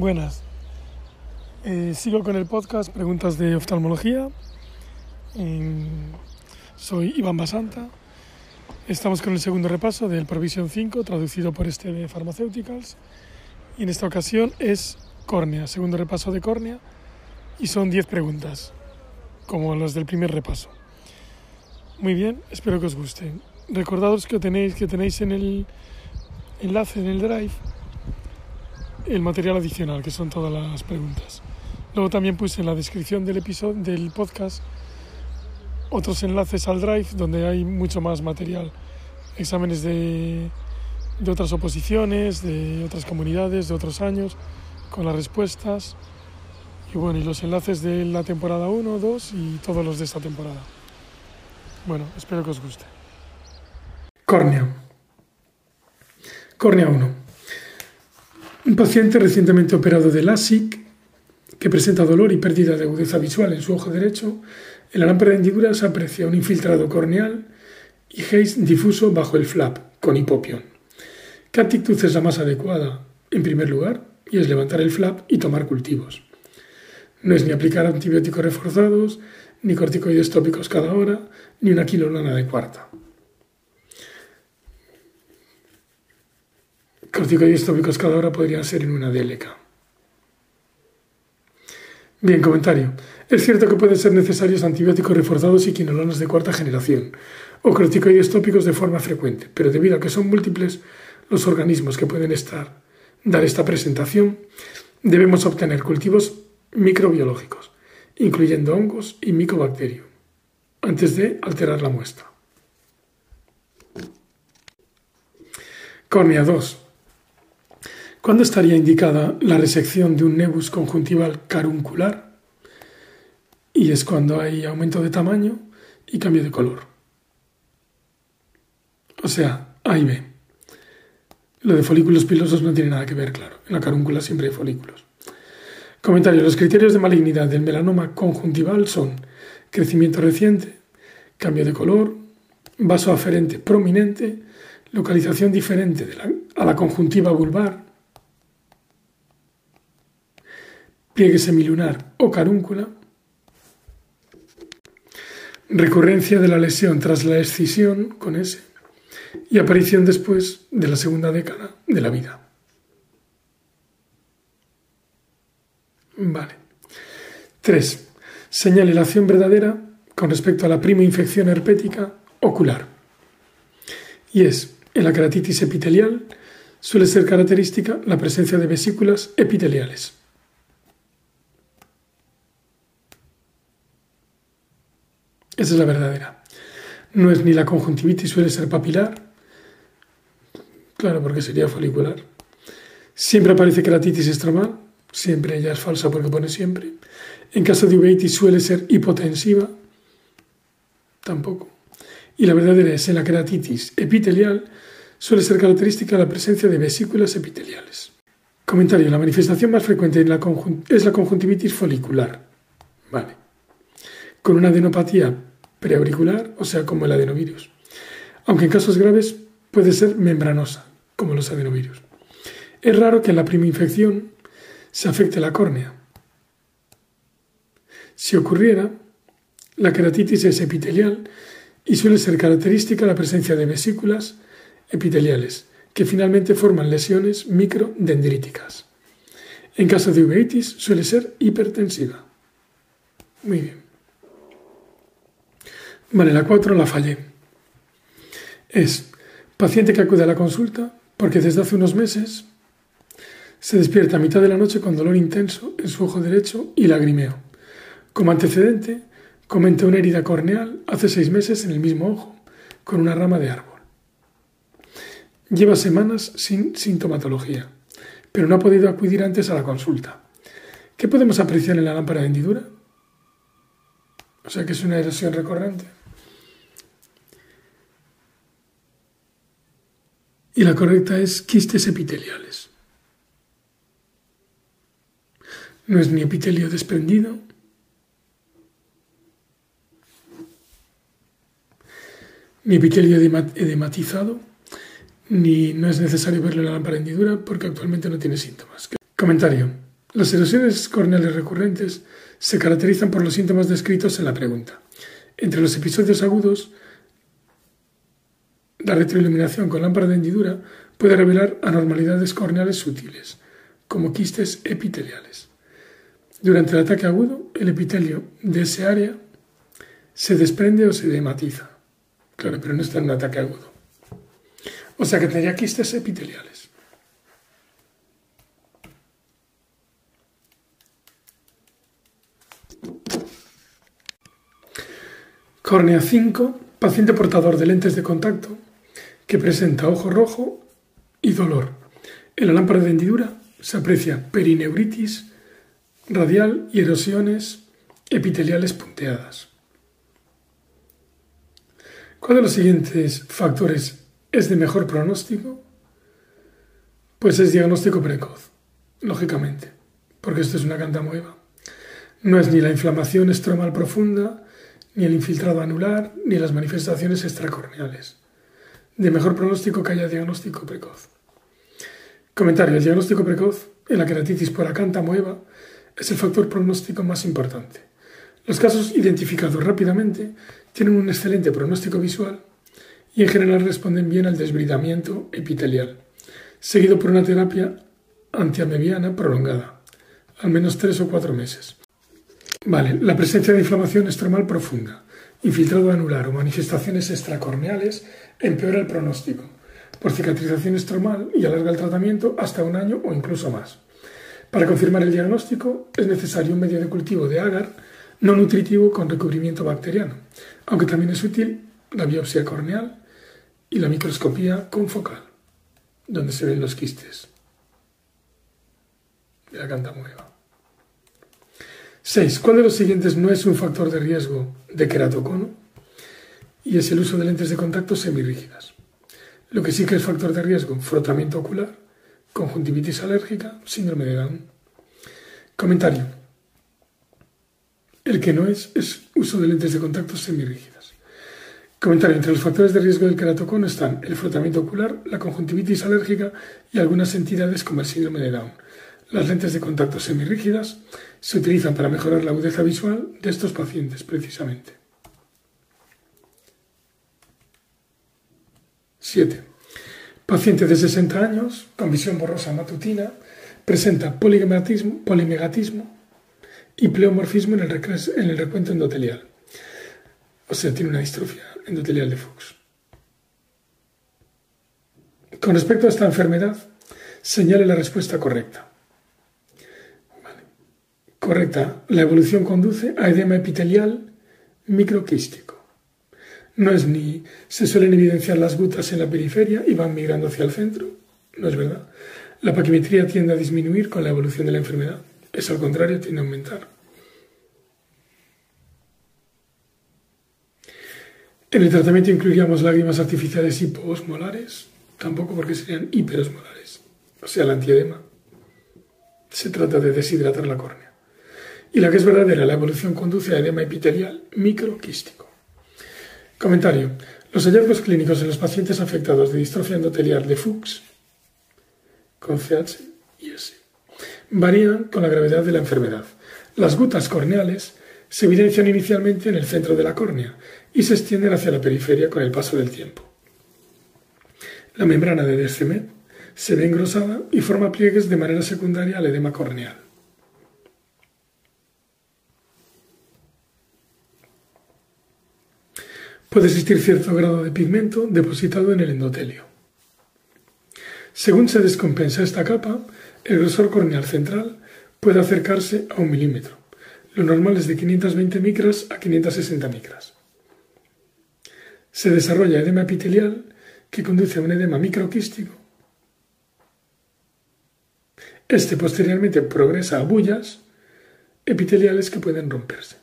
Buenas. Eh, sigo con el podcast Preguntas de Oftalmología. Eh, soy Iván Basanta. Estamos con el segundo repaso del Provision 5, traducido por este de Pharmaceuticals. Y en esta ocasión es córnea, segundo repaso de córnea. Y son 10 preguntas, como las del primer repaso. Muy bien, espero que os guste. Recordados que tenéis, que tenéis en el enlace en el drive el material adicional, que son todas las preguntas. Luego también puse en la descripción del episodio del podcast otros enlaces al drive donde hay mucho más material, exámenes de, de otras oposiciones, de otras comunidades, de otros años, con las respuestas y bueno, y los enlaces de la temporada 1, 2 y todos los de esta temporada. Bueno, espero que os guste. Córnea. Córnea 1. Un paciente recientemente operado de LASIK que presenta dolor y pérdida de agudeza visual en su ojo derecho, en la lámpara de hendidura se aprecia un infiltrado corneal y haze difuso bajo el flap con hipopión. ¿Qué actitud es la más adecuada? En primer lugar, y es levantar el flap y tomar cultivos. No es ni aplicar antibióticos reforzados, ni corticoides tópicos cada hora, ni una kilolana de cuarta. Corticoides tópicos cada hora podrían ser en una DLK. Bien, comentario. Es cierto que pueden ser necesarios antibióticos reforzados y quinolonas de cuarta generación, o corticoides tópicos de forma frecuente, pero debido a que son múltiples los organismos que pueden estar, dar esta presentación, debemos obtener cultivos microbiológicos, incluyendo hongos y micobacterium, antes de alterar la muestra. Córnea 2. ¿Cuándo estaría indicada la resección de un nebus conjuntival caruncular? Y es cuando hay aumento de tamaño y cambio de color. O sea, A y B. Lo de folículos pilosos no tiene nada que ver, claro. En la carúncula siempre hay folículos. Comentario. Los criterios de malignidad del melanoma conjuntival son crecimiento reciente, cambio de color, vaso aferente prominente, localización diferente a la conjuntiva vulvar, pliegue semilunar o carúncula, recurrencia de la lesión tras la escisión con S y aparición después de la segunda década de la vida. Vale. 3. Señalización verdadera con respecto a la prima infección herpética ocular. Y es, en la keratitis epitelial suele ser característica la presencia de vesículas epiteliales. Esa es la verdadera. No es ni la conjuntivitis suele ser papilar, claro, porque sería folicular. Siempre aparece keratitis estromal, siempre ella es falsa porque pone siempre. En caso de uveitis suele ser hipotensiva, tampoco. Y la verdadera es en la keratitis epitelial suele ser característica la presencia de vesículas epiteliales. Comentario. La manifestación más frecuente es la conjuntivitis folicular. Vale. Con una adenopatía preauricular, o sea, como el adenovirus. Aunque en casos graves puede ser membranosa, como los adenovirus. Es raro que en la prima infección se afecte la córnea. Si ocurriera, la queratitis es epitelial y suele ser característica la presencia de vesículas epiteliales, que finalmente forman lesiones microdendríticas. En caso de uveitis suele ser hipertensiva. Muy bien. Vale, la 4 la fallé. Es paciente que acude a la consulta porque desde hace unos meses se despierta a mitad de la noche con dolor intenso en su ojo derecho y lagrimeo. Como antecedente, comenta una herida corneal hace seis meses en el mismo ojo, con una rama de árbol. Lleva semanas sin sintomatología, pero no ha podido acudir antes a la consulta. ¿Qué podemos apreciar en la lámpara de hendidura? O sea que es una erosión recurrente. Y la correcta es quistes epiteliales. No es ni epitelio desprendido, ni epitelio edematizado, ni no es necesario verlo en la lámpara hendidura porque actualmente no tiene síntomas. Comentario. Las erosiones corneales recurrentes se caracterizan por los síntomas descritos en la pregunta. Entre los episodios agudos, la retroiluminación con lámpara de hendidura puede revelar anormalidades corneales sutiles, como quistes epiteliales. Durante el ataque agudo, el epitelio de ese área se desprende o se dematiza. Claro, pero no está en un ataque agudo. O sea que tendría quistes epiteliales. Córnea 5, paciente portador de lentes de contacto que presenta ojo rojo y dolor. En la lámpara de hendidura se aprecia perineuritis radial y erosiones epiteliales punteadas. ¿Cuál de los siguientes factores es de mejor pronóstico? Pues es diagnóstico precoz, lógicamente, porque esto es una cantamueva. No es ni la inflamación estromal profunda, ni el infiltrado anular, ni las manifestaciones extracorneales. De mejor pronóstico que haya diagnóstico precoz. Comentario. El diagnóstico precoz en la queratitis por acanta mueva es el factor pronóstico más importante. Los casos identificados rápidamente tienen un excelente pronóstico visual y en general responden bien al desbridamiento epitelial, seguido por una terapia antiamebiana prolongada, al menos tres o cuatro meses. Vale, la presencia de inflamación estromal profunda, infiltrado anular o manifestaciones extracorneales empeora el pronóstico por cicatrización estromal y alarga el tratamiento hasta un año o incluso más. Para confirmar el diagnóstico es necesario un medio de cultivo de agar no nutritivo con recubrimiento bacteriano, aunque también es útil la biopsia corneal y la microscopía confocal, donde se ven los quistes de la cantamueva. 6. ¿Cuál de los siguientes no es un factor de riesgo de queratocono? Y es el uso de lentes de contacto semirrígidas. Lo que sí que es factor de riesgo, frotamiento ocular, conjuntivitis alérgica, síndrome de Down. Comentario. El que no es es uso de lentes de contacto semirrígidas. Comentario. Entre los factores de riesgo del queratocono están el frotamiento ocular, la conjuntivitis alérgica y algunas entidades como el síndrome de Down. Las lentes de contacto semirrígidas se utilizan para mejorar la agudeza visual de estos pacientes, precisamente. 7. Paciente de 60 años, con visión borrosa matutina, presenta polimegatismo y pleomorfismo en el, en el recuento endotelial. O sea, tiene una distrofia endotelial de Fuchs. Con respecto a esta enfermedad, señale la respuesta correcta. Correcta. La evolución conduce a edema epitelial microquístico no es ni se suelen evidenciar las gutas en la periferia y van migrando hacia el centro, no es verdad. La paquimetría tiende a disminuir con la evolución de la enfermedad, es al contrario, tiende a aumentar. En el tratamiento incluiríamos lágrimas artificiales hipoosmolares, tampoco porque serían hiperosmolares, o sea, el antiedema. Se trata de deshidratar la córnea. Y la que es verdadera, la evolución conduce a edema epitelial microquístico. Comentario. Los hallazgos clínicos en los pacientes afectados de distrofia endotelial de Fuchs con CH y S varían con la gravedad de la enfermedad. Las gutas corneales se evidencian inicialmente en el centro de la córnea y se extienden hacia la periferia con el paso del tiempo. La membrana de Descemet se ve engrosada y forma pliegues de manera secundaria al edema corneal. Puede existir cierto grado de pigmento depositado en el endotelio. Según se descompensa esta capa, el grosor corneal central puede acercarse a un milímetro. Lo normal es de 520 micras a 560 micras. Se desarrolla edema epitelial que conduce a un edema microquístico. Este posteriormente progresa a bullas epiteliales que pueden romperse.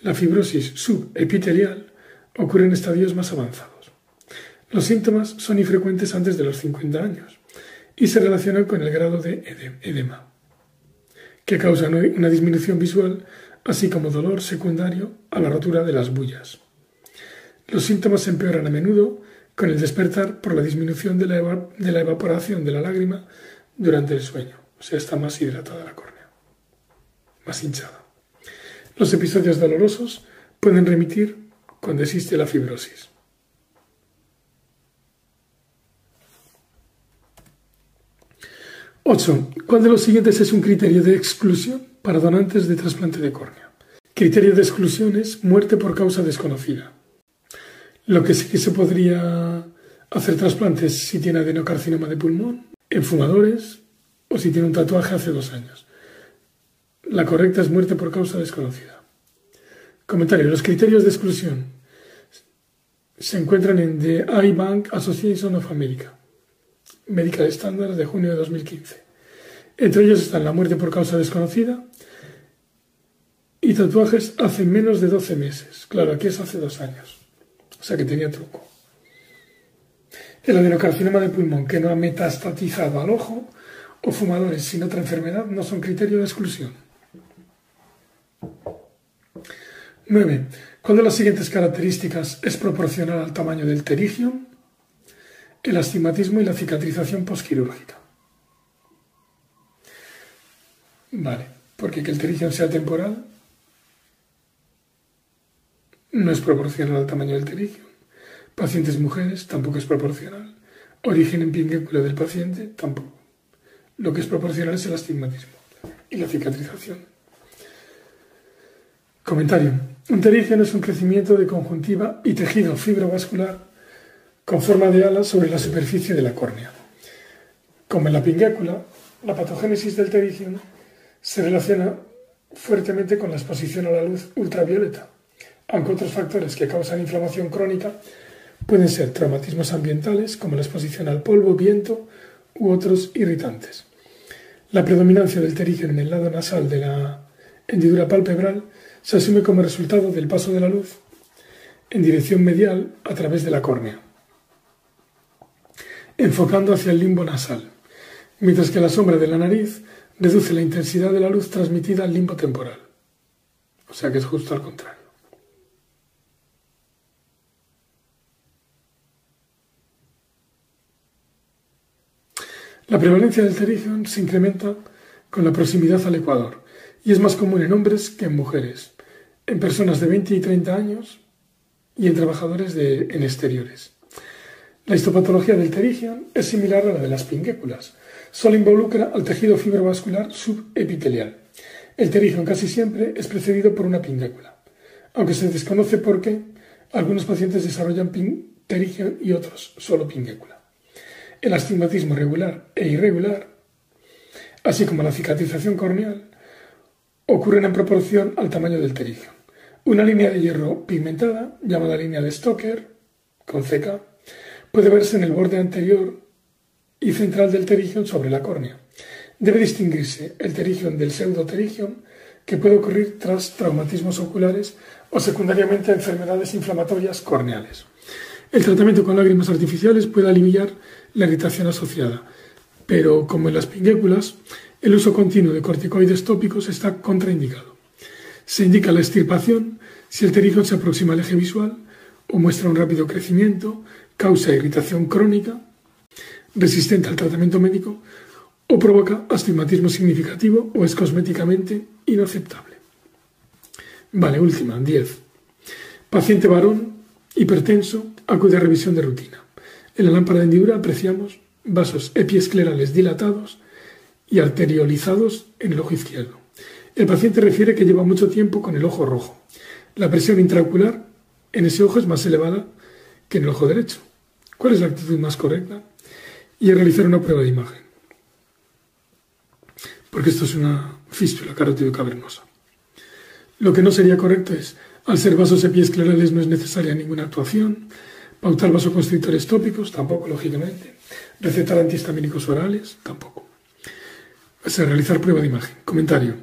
La fibrosis subepitelial ocurre en estadios más avanzados. Los síntomas son infrecuentes antes de los 50 años y se relacionan con el grado de edema, que causa una disminución visual, así como dolor secundario a la rotura de las bullas. Los síntomas empeoran a menudo con el despertar por la disminución de la, de la evaporación de la lágrima durante el sueño, o sea, está más hidratada la córnea. más hinchada. Los episodios dolorosos pueden remitir cuando existe la fibrosis. Ocho. ¿Cuál de los siguientes es un criterio de exclusión para donantes de trasplante de córnea? Criterio de exclusión es muerte por causa desconocida. Lo que sí que se podría hacer trasplantes si tiene adenocarcinoma de pulmón, en fumadores o si tiene un tatuaje hace dos años. La correcta es muerte por causa desconocida. Comentario. Los criterios de exclusión se encuentran en The Eye Bank Association of America, Medical Standards de junio de 2015. Entre ellos están la muerte por causa desconocida, y tatuajes hace menos de 12 meses. Claro, aquí es hace dos años. O sea que tenía truco. El adenocarcinoma de pulmón que no ha metastatizado al ojo o fumadores sin otra enfermedad no son criterio de exclusión. 9. ¿Cuál de las siguientes características es proporcional al tamaño del pterigium? El astigmatismo y la cicatrización posquirúrgica. Vale, porque que el pterigium sea temporal no es proporcional al tamaño del pterigium. Pacientes mujeres tampoco es proporcional. Origen en pinguécula del paciente tampoco. Lo que es proporcional es el astigmatismo y la cicatrización. Comentario. Un pterigium es un crecimiento de conjuntiva y tejido fibrovascular con forma de ala sobre la superficie de la córnea. Como en la pinguécula, la patogénesis del pterigium se relaciona fuertemente con la exposición a la luz ultravioleta aunque otros factores que causan inflamación crónica pueden ser traumatismos ambientales como la exposición al polvo, viento u otros irritantes. La predominancia del terígeno en el lado nasal de la hendidura palpebral se asume como resultado del paso de la luz en dirección medial a través de la córnea, enfocando hacia el limbo nasal, mientras que la sombra de la nariz reduce la intensidad de la luz transmitida al limbo temporal. O sea que es justo al contrario. La prevalencia del pterigium se incrementa con la proximidad al ecuador y es más común en hombres que en mujeres, en personas de 20 y 30 años y en trabajadores de, en exteriores. La histopatología del pterigium es similar a la de las pinguéculas, solo involucra al tejido fibrovascular subepitelial. El pterigium casi siempre es precedido por una pinguécula, aunque se desconoce por qué algunos pacientes desarrollan pterigium y otros solo pinguécula el astigmatismo regular e irregular, así como la cicatrización corneal, ocurren en proporción al tamaño del pterigium. Una línea de hierro pigmentada, llamada línea de Stoker, con CK, puede verse en el borde anterior y central del pterigium sobre la córnea. Debe distinguirse el pterigium del pseudopterigium, que puede ocurrir tras traumatismos oculares o secundariamente enfermedades inflamatorias corneales. El tratamiento con lágrimas artificiales puede aliviar la irritación asociada, pero como en las pinguéculas, el uso continuo de corticoides tópicos está contraindicado. Se indica la extirpación si el pterigium se aproxima al eje visual o muestra un rápido crecimiento, causa irritación crónica, resistente al tratamiento médico o provoca astigmatismo significativo o es cosméticamente inaceptable. Vale, última, 10. Paciente varón, hipertenso, acude a revisión de rutina. En la lámpara de hendidura apreciamos vasos epiesclerales dilatados y arteriolizados en el ojo izquierdo. El paciente refiere que lleva mucho tiempo con el ojo rojo. La presión intraocular en ese ojo es más elevada que en el ojo derecho. ¿Cuál es la actitud más correcta? Y realizar una prueba de imagen. Porque esto es una fístula carótido cavernosa. Lo que no sería correcto es, al ser vasos epiesclerales no es necesaria ninguna actuación, Pautar vasoconstrictores tópicos, tampoco, lógicamente. Recetar antihistamínicos orales, tampoco. Sea, realizar prueba de imagen. Comentario.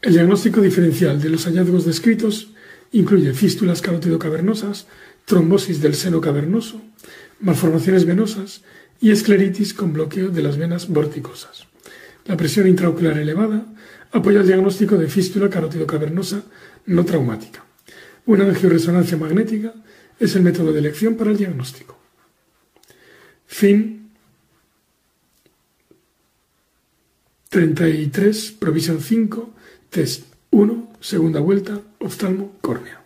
El diagnóstico diferencial de los hallazgos descritos incluye fístulas carotido-cavernosas, trombosis del seno cavernoso, malformaciones venosas y escleritis con bloqueo de las venas vorticosas. La presión intraocular elevada apoya el diagnóstico de fístula carotido-cavernosa no traumática. Una angioresonancia magnética es el método de elección para el diagnóstico. Fin 33, provisión 5, test 1, segunda vuelta, oftalmo, córnea.